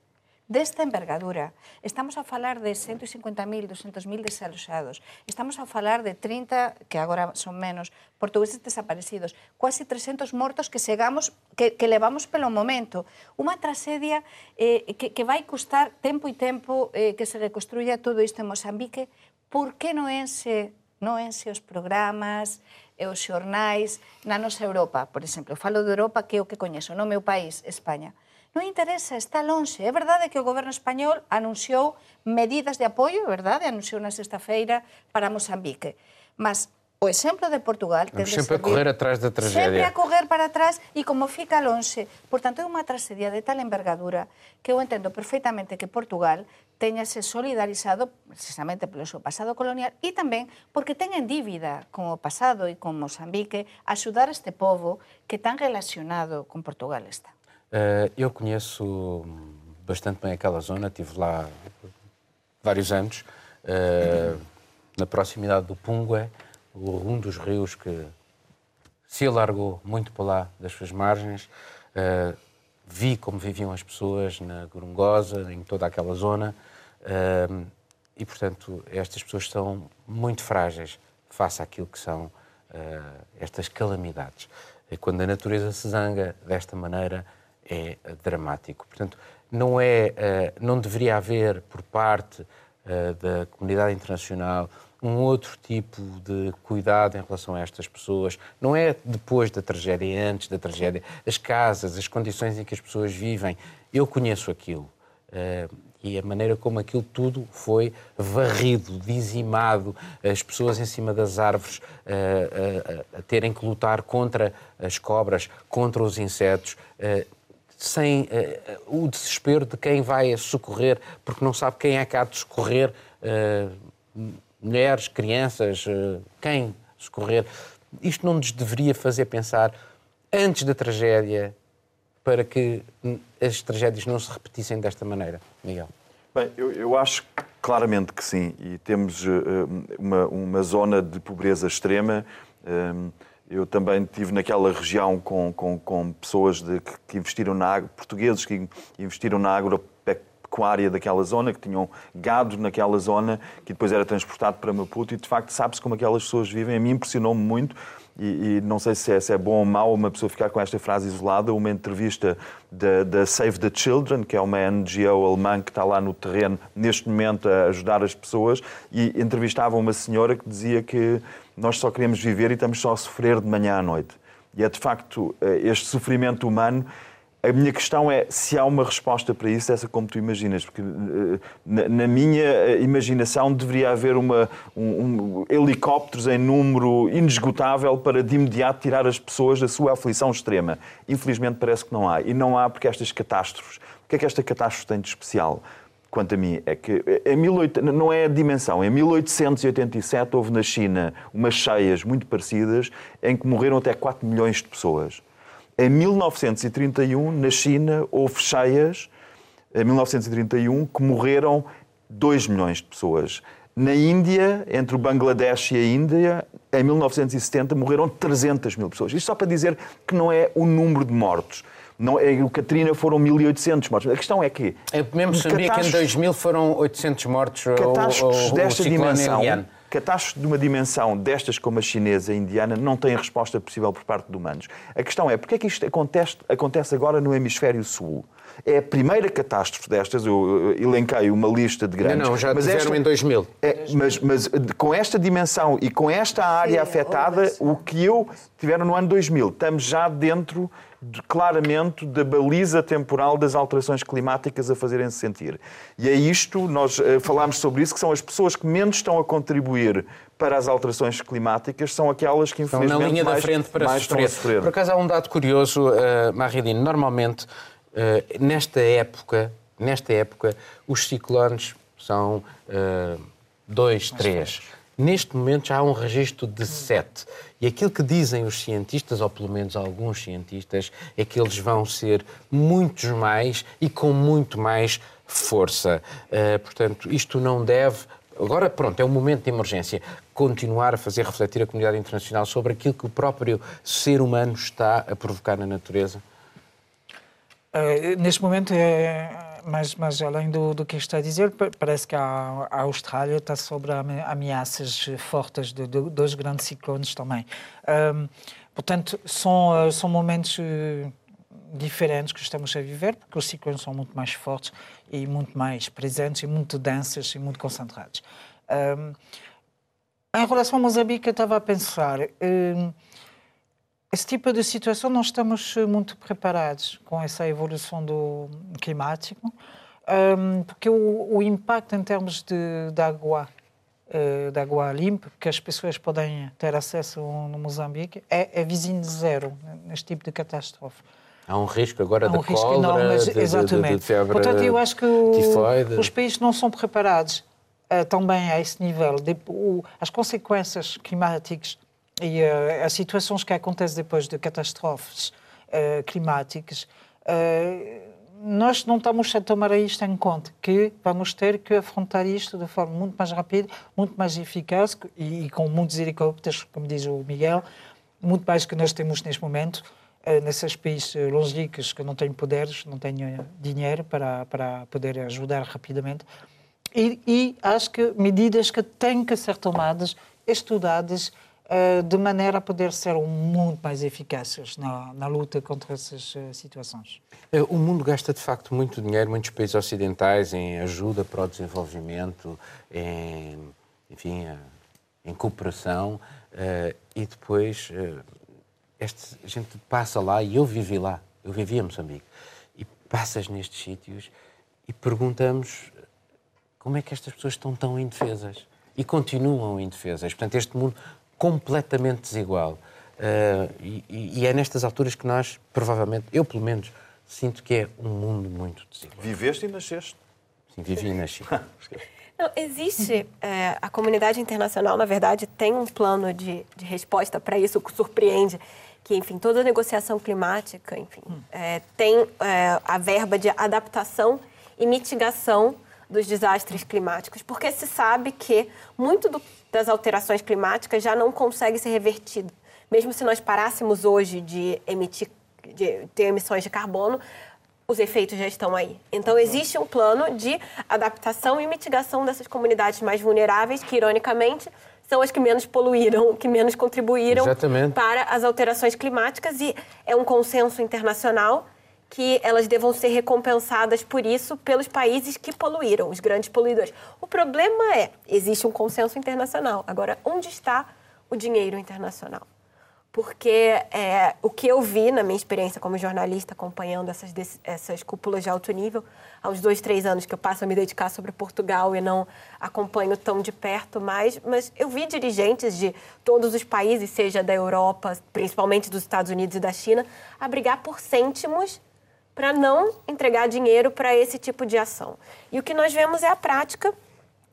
desta envergadura. Estamos a falar de 150.000, 200.000 desaloxados. Estamos a falar de 30, que agora son menos, portugueses desaparecidos. Quase 300 mortos que segamos que, que levamos pelo momento. Unha tragedia eh, que, que vai custar tempo e tempo eh, que se reconstruya todo isto en Moçambique. Por que non ense, non ense os programas, e os xornais na nosa Europa, por exemplo. Falo de Europa que é o que coñezo, no meu país, España non interesa, está lonxe. É verdade que o goberno español anunciou medidas de apoio, é verdade, anunciou na sexta feira para Moçambique. Mas o exemplo de Portugal... Tende sempre a correr atrás da tragedia. Sempre a correr para atrás e como fica lonxe. Por tanto, é unha tragedia de tal envergadura que eu entendo perfectamente que Portugal teñase solidarizado precisamente polo seu pasado colonial e tamén porque ten en dívida con o pasado e con Moçambique axudar a este povo que tan relacionado con Portugal está. Uh, eu conheço bastante bem aquela zona, estive lá vários anos, uh, na proximidade do Pungue, um dos rios que se alargou muito para lá das suas margens. Uh, vi como viviam as pessoas na Gorongosa, em toda aquela zona, e, portanto, estas pessoas são muito frágeis face àquilo que são estas calamidades. E quando a natureza se zanga desta maneira, é dramático. Portanto, não, é, não deveria haver, por parte da comunidade internacional, um outro tipo de cuidado em relação a estas pessoas. Não é depois da tragédia, é antes da tragédia. As casas, as condições em que as pessoas vivem. Eu conheço aquilo. Uh, e a maneira como aquilo tudo foi varrido, dizimado, as pessoas em cima das árvores a terem que lutar contra as cobras, contra os insetos, sem o desespero de quem vai socorrer, porque não sabe quem é que há de socorrer mulheres, crianças, eh, quem socorrer. Isto não nos deveria fazer pensar antes da tragédia para que as tragédias não se repetissem desta maneira, Miguel? Bem, eu, eu acho claramente que sim. E temos uh, uma, uma, zona de pobreza extrema. Eu também estive naquela região com, com, com pessoas de, que, que investiram na água, portugueses que investiram na água pecuária daquela zona, que tinham gado naquela zona, que depois era transportado para Maputo, e de facto sabe-se como aquelas pessoas vivem. A mim impressionou-me muito, e, e, não sei se é, se é, bom ou mau uma pessoa ficar com esta frase isolada, uma entrevista da, Save the Children, que é uma NGO alemã que está lá no terreno neste momento a ajudar as pessoas, e entrevistava uma senhora que dizia que nós só queremos viver e estamos só a sofrer de manhã à noite. E é de facto eh, este sofrimento humano a minha questão é se há uma resposta para isso, essa como tu imaginas, porque eh, na, minha eh, imaginação deveria haver uma, um, um, helicópteros em número inesgotável para de imediato tirar as pessoas da sua aflição extrema. Infelizmente parece que não há. E não há porque estas catástrofes. O que é que esta catástrofe tem de especial? quanto a mim, é que em 18, não é a dimensão. Em 1887 houve na China umas cheias muito parecidas em que morreram até 4 milhões de pessoas. Em 1931, na China, houve cheias, em 1931, que morreram 2 milhões de pessoas. Na Índia, entre o Bangladesh e a Índia, em 1970 morreram 300 mil pessoas. Isto só para dizer que não é o número de mortos. Não, é, o Katrina foram 1.800 mortos. A questão é que... É mesmo sabia que em 2000 foram 800 mortos catástrofes desta dimensão, catástrofes de uma dimensão destas como a chinesa e a indiana não têm resposta possível por parte de humanos. A questão é, porquê é que isto acontece, acontece agora no hemisfério sul? É a primeira catástrofe destas, eu elenquei uma lista de grandes. Não, não já mas esta, em 2000. É, mas, mas com esta dimensão e com esta área Sim, afetada, o que eu tiveram no ano 2000, estamos já dentro de, claramente da baliza temporal das alterações climáticas a fazerem-se sentir. E é isto, nós uh, falámos sobre isso, que são as pessoas que menos estão a contribuir para as alterações climáticas, são aquelas que infelizmente estão na linha mais, da frente para sofrer. sofrer. Por acaso há um dado curioso, uh, Maridine, normalmente uh, nesta época, nesta época, os ciclones são uh, dois, três. Neste momento já há um registro de sete. E aquilo que dizem os cientistas, ou pelo menos alguns cientistas, é que eles vão ser muitos mais e com muito mais força. Uh, portanto, isto não deve. Agora, pronto, é um momento de emergência. Continuar a fazer refletir a comunidade internacional sobre aquilo que o próprio ser humano está a provocar na natureza? Uh, neste momento é mas, mas além do, do que está a dizer, parece que a, a Austrália está sobre ameaças fortes de, de, dois grandes ciclones também. Um, portanto, são, são momentos eh, diferentes que estamos a viver, porque os ciclones são muito mais fortes e muito mais presentes e muito densos e muito concentrados. Um, em relação ao Moçambique, eu estava a pensar... Um, esse tipo de situação não estamos eh, muito preparados com essa evolução do climático, um, porque o, o, impacto em termos de, de água, uh, de água limpa, que as pessoas podem ter acesso no Moçambique, é, é vizinho de zero neste tipo de catástrofe. Há um risco agora um de risco cólera, enorme, de, exatamente. De, de, febre Portanto, eu acho que o, os países não são preparados uh, também a esse nível. De, o, as consequências climáticas e uh, as situações que acontecem depois de catástrofes uh, climáticas, uh, nós não estamos a tomar isto em conta, que vamos ter que afrontar isto de forma muito mais rápida, muito mais eficaz e, e com muitos helicópteros, como diz o Miguel, muito mais que nós temos neste momento nesses países longínquos que não têm poderes, não têm dinheiro para, para poder ajudar rapidamente. E, e acho que medidas que têm que ser tomadas, estudadas, eh, de maneira a poder ser muito mais eficazes na, na luta contra essas eh, situações. Eh, o mundo gasta de facto muito dinheiro, muitos países ocidentais, em ajuda para o desenvolvimento, em, enfim, em cooperação, e depois este, a gente passa lá, e eu vivi lá, eu vivi em Moçambique, e passas nestes sítios e perguntamos como é que estas pessoas estão tão indefesas e continuam indefesas. Portanto, este mundo completamente desigual. Uh, e, e, é nestas alturas que nós, provavelmente, eu pelo menos, sinto que é um mundo muito desigual. Viveste e nasceste? Sim, vivi e nasci. Não, existe, é, a comunidade internacional, na verdade, tem um plano de, de resposta para isso, que surpreende, que, enfim, toda negociação climática, enfim, é, tem é, a verba de adaptação e mitigação dos desastres climáticos, porque se sabe que muito do das alterações climáticas já não consegue ser revertido. Mesmo se nós parássemos hoje de emitir, de ter emissões de carbono, os efeitos já estão aí. Então, existe um plano de adaptação e mitigação dessas comunidades mais vulneráveis, que, ironicamente, são as que menos poluíram, que menos contribuíram Exatamente. para as alterações climáticas. E é um consenso internacional que elas devam ser recompensadas por isso pelos países que poluíram, os grandes poluidores. O problema é, existe um consenso internacional. Agora, onde está o dinheiro internacional? Porque é, o que eu vi na minha experiência como jornalista, acompanhando essas, essas cúpulas de alto nível, há uns dois, três anos que eu passo a me dedicar sobre Portugal e não acompanho tão de perto mais, mas eu vi dirigentes de todos os países, seja da Europa, principalmente dos Estados Unidos e da China, a brigar por cêntimos para não entregar dinheiro para esse tipo de ação. E o que nós vemos é a prática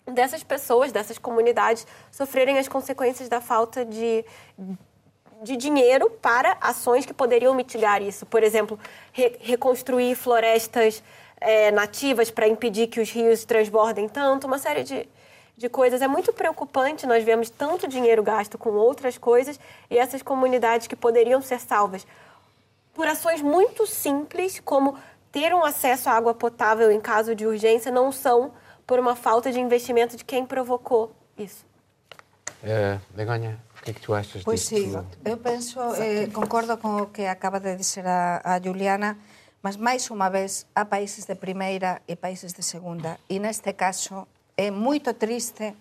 dessas pessoas, dessas comunidades, sofrerem as consequências da falta de, de dinheiro para ações que poderiam mitigar isso. Por exemplo, re reconstruir florestas é, nativas para impedir que os rios transbordem tanto, uma série de, de coisas. É muito preocupante nós vemos tanto dinheiro gasto com outras coisas e essas comunidades que poderiam ser salvas por ações muito simples, como ter um acesso à água potável em caso de urgência, não são por uma falta de investimento de quem provocou isso. Uh, Begonha, o que é que tu achas disso? Pois sim, eu penso, eh, concordo com o que acaba de dizer a, a Juliana, mas máis unha vez há países de primeira e países de segunda, e neste caso é moito triste,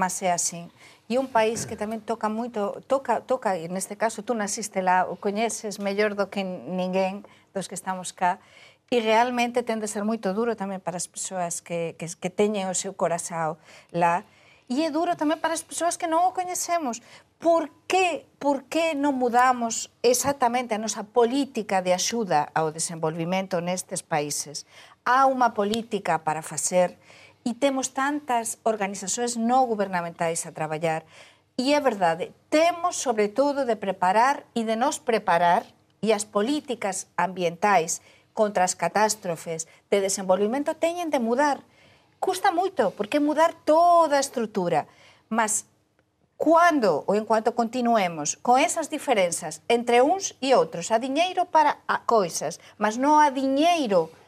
mas é así. E un país que tamén toca moito, toca, toca e neste caso tú nasiste lá, o coñeces mellor do que ninguén dos que estamos cá, E realmente tende a ser moito duro tamén para as persoas que, que, que teñen o seu corazao lá. E é duro tamén para as persoas que non o coñecemos. Por que, por que non mudamos exactamente a nosa política de axuda ao desenvolvimento nestes países? Há unha política para facer e temos tantas organizacións non gubernamentais a traballar. E é verdade, temos sobre todo de preparar e de nos preparar e as políticas ambientais contra as catástrofes de desenvolvimento teñen de mudar. Custa moito, porque mudar toda a estrutura. Mas cando ou en cuanto continuemos con esas diferenzas entre uns e outros, a diñeiro para a coisas, mas non a diñeiro para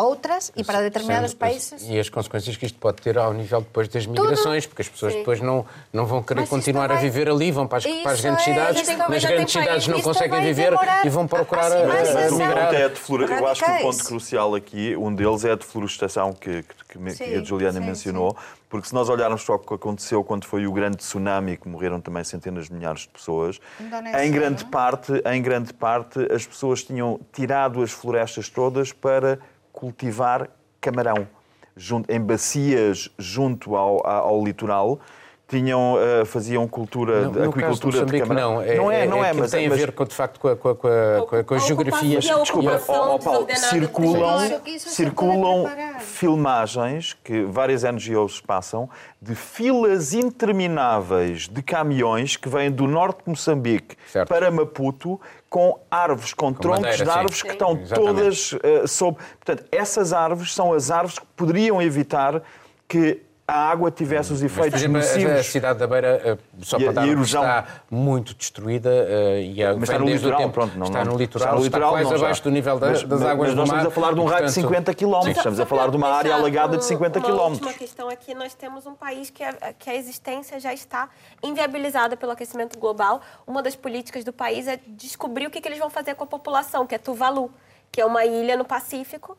outras e para determinados Sim, países. E as consequências que isto pode ter ao nível depois das migrações, Tudo. porque as pessoas Sim. depois não, não vão querer Mas continuar a viver ali, vão para as, para as grandes é, cidades, nas grandes cidades não conseguem viver e vão procurar a, a, migrar. É a eu acho que o ponto crucial aqui, um deles é a deflorestação que, que, que, que a Juliana mencionou, porque se nós olharmos para o que aconteceu quando foi o grande tsunami, que morreram também centenas de milhares de pessoas, Indonésia, em grande, parte, em grande parte as pessoas tinham tirado as florestas todas para cultivar camarão junto, em bacias junto ao, ao litoral tinham, uh, faziam cultura, não, de, aquicultura de camarão. Não é, não é, não é, é mas tem a ver com, de facto com a, com a, com a, com a geografia. Desculpa, oh, oh, Paulo, circulam, circulam filmagens que várias NGOs passam de filas intermináveis de caminhões que vêm do norte de Moçambique certo. para Maputo com árvores, com, com troncos bandeira, de árvores sim. que estão todas uh, sob. Portanto, essas árvores são as árvores que poderiam evitar que a água tivesse os efeitos Mas, nocivos. A cidade da Beira, eh, só para dar, erosão... está muito destruída uh, e a, mas está no litoral, tempo, pronto, não, está no litoral, está, no litoral, está quase abaixo do nível das, mas, águas mas nós estamos a falar de um raio de 50 km, estamos a falar de uma área alagada de 50 km. A última questão é que nós temos um país que a, que a existência já está inviabilizada pelo aquecimento global. Uma das políticas do país é descobrir o que, que eles vão fazer com a população, que é Tuvalu, que é uma ilha no Pacífico,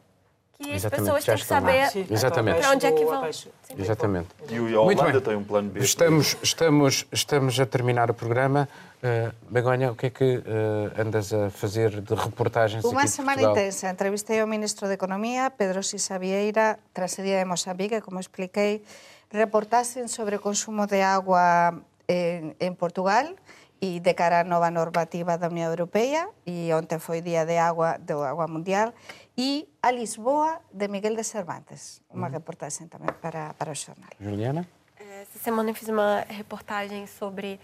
que as pessoas têm que saber Exatamente. para onde é que vão. Exatamente. E a Holanda tem um plano B. Estamos, estamos, estamos a terminar o programa. Uh, Begonha, o que é que uh, andas a fazer de reportagens Uma aqui semana intensa. Entrevistei o Ministro de Economia, Pedro Sisa Vieira, tras o día de Moçambique, como expliquei, reportasen sobre o consumo de agua en, en Portugal, e de cara á nova normativa da Unión Europea e onte foi día de agua do agua mundial e a Lisboa de Miguel de Cervantes, uma uhum. reportagem também para, para o jornal. Juliana? Essa semana eu fiz uma reportagem sobre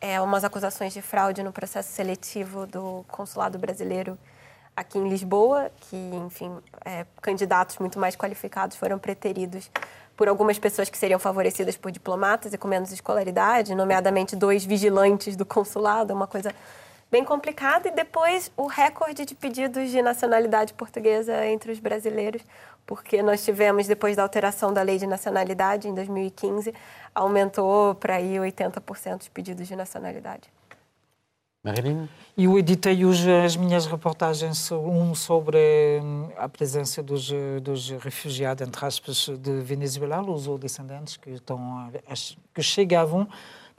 é, umas acusações de fraude no processo seletivo do consulado brasileiro aqui em Lisboa, que, enfim, é, candidatos muito mais qualificados foram preteridos por algumas pessoas que seriam favorecidas por diplomatas e com menos escolaridade, nomeadamente dois vigilantes do consulado, uma coisa bem complicada. E depois o recorde de pedidos de nacionalidade portuguesa entre os brasileiros, porque nós tivemos, depois da alteração da lei de nacionalidade em 2015, aumentou para aí 80% os pedidos de nacionalidade. Marilene? Eu editei hoje as minhas reportagens, um sobre hum, a presença dos, dos refugiados, entre aspas, de Venezuela, os descendentes que, estão, que chegavam,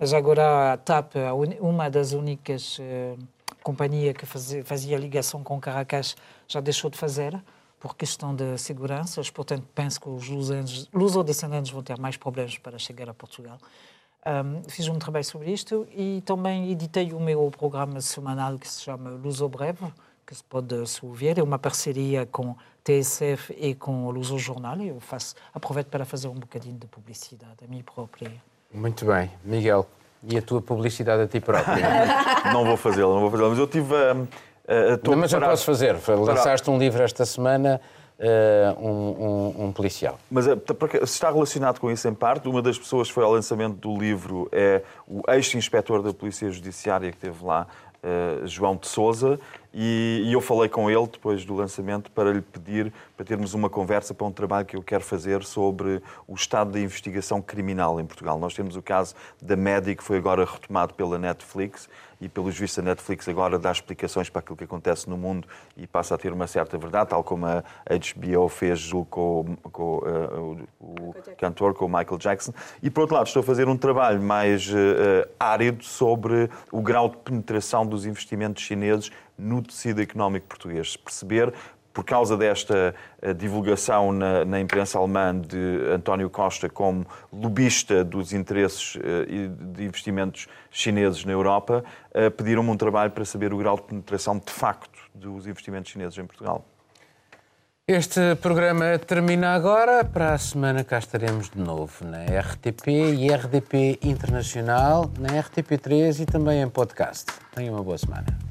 mas agora a TAP, uma das únicas uh, companhias que fazia, fazia ligação com Caracas, já deixou de fazer por questão de segurança. Portanto, penso que os luso-descendentes vão ter mais problemas para chegar a Portugal. Um, fiz um trabalho sobre isto e também editei o meu programa semanal que se chama Luso Breve, que se pode se ouvir. É uma parceria com TSF e com o Luso Jornal. Eu faço, aproveito para fazer um bocadinho de publicidade a mim própria. Muito bem. Miguel, e a tua publicidade a ti próprio? não vou fazê-la, não vou fazê-la, mas eu tive a. Uh, não, mas eu posso fazer. Lançaste um livro esta semana. Uh, um, um, um, policial. Mas uh, se está relacionado com isso em parte, uma das pessoas que foi ao lançamento do livro é o ex-inspetor da Polícia Judiciária que esteve lá, uh, João de Souza, e, e, eu falei com ele depois do lançamento para lhe pedir para termos uma conversa para um trabalho que eu quero fazer sobre o estado da investigação criminal em Portugal. Nós temos o caso da Média, que foi agora retomado pela Netflix, e pelos vistos a Netflix agora dá explicações para aquilo que acontece no mundo e passa a ter uma certa verdade, tal como a HBO fez com, com uh, o, o cantor, com o Michael Jackson. E por outro lado, estou a fazer um trabalho mais uh, árido sobre o grau de penetração dos investimentos chineses no tecido económico português. Perceber por causa desta eh, divulgação na, na, imprensa alemã de António Costa como lobista dos interesses eh, de investimentos chineses na Europa, eh, pediram-me um trabalho para saber o grau de penetração de facto dos investimentos chineses em Portugal. Este programa termina agora. Para a semana cá estaremos de novo na RTP e RDP Internacional, na RTP3 e também em podcast. Tenham uma boa semana.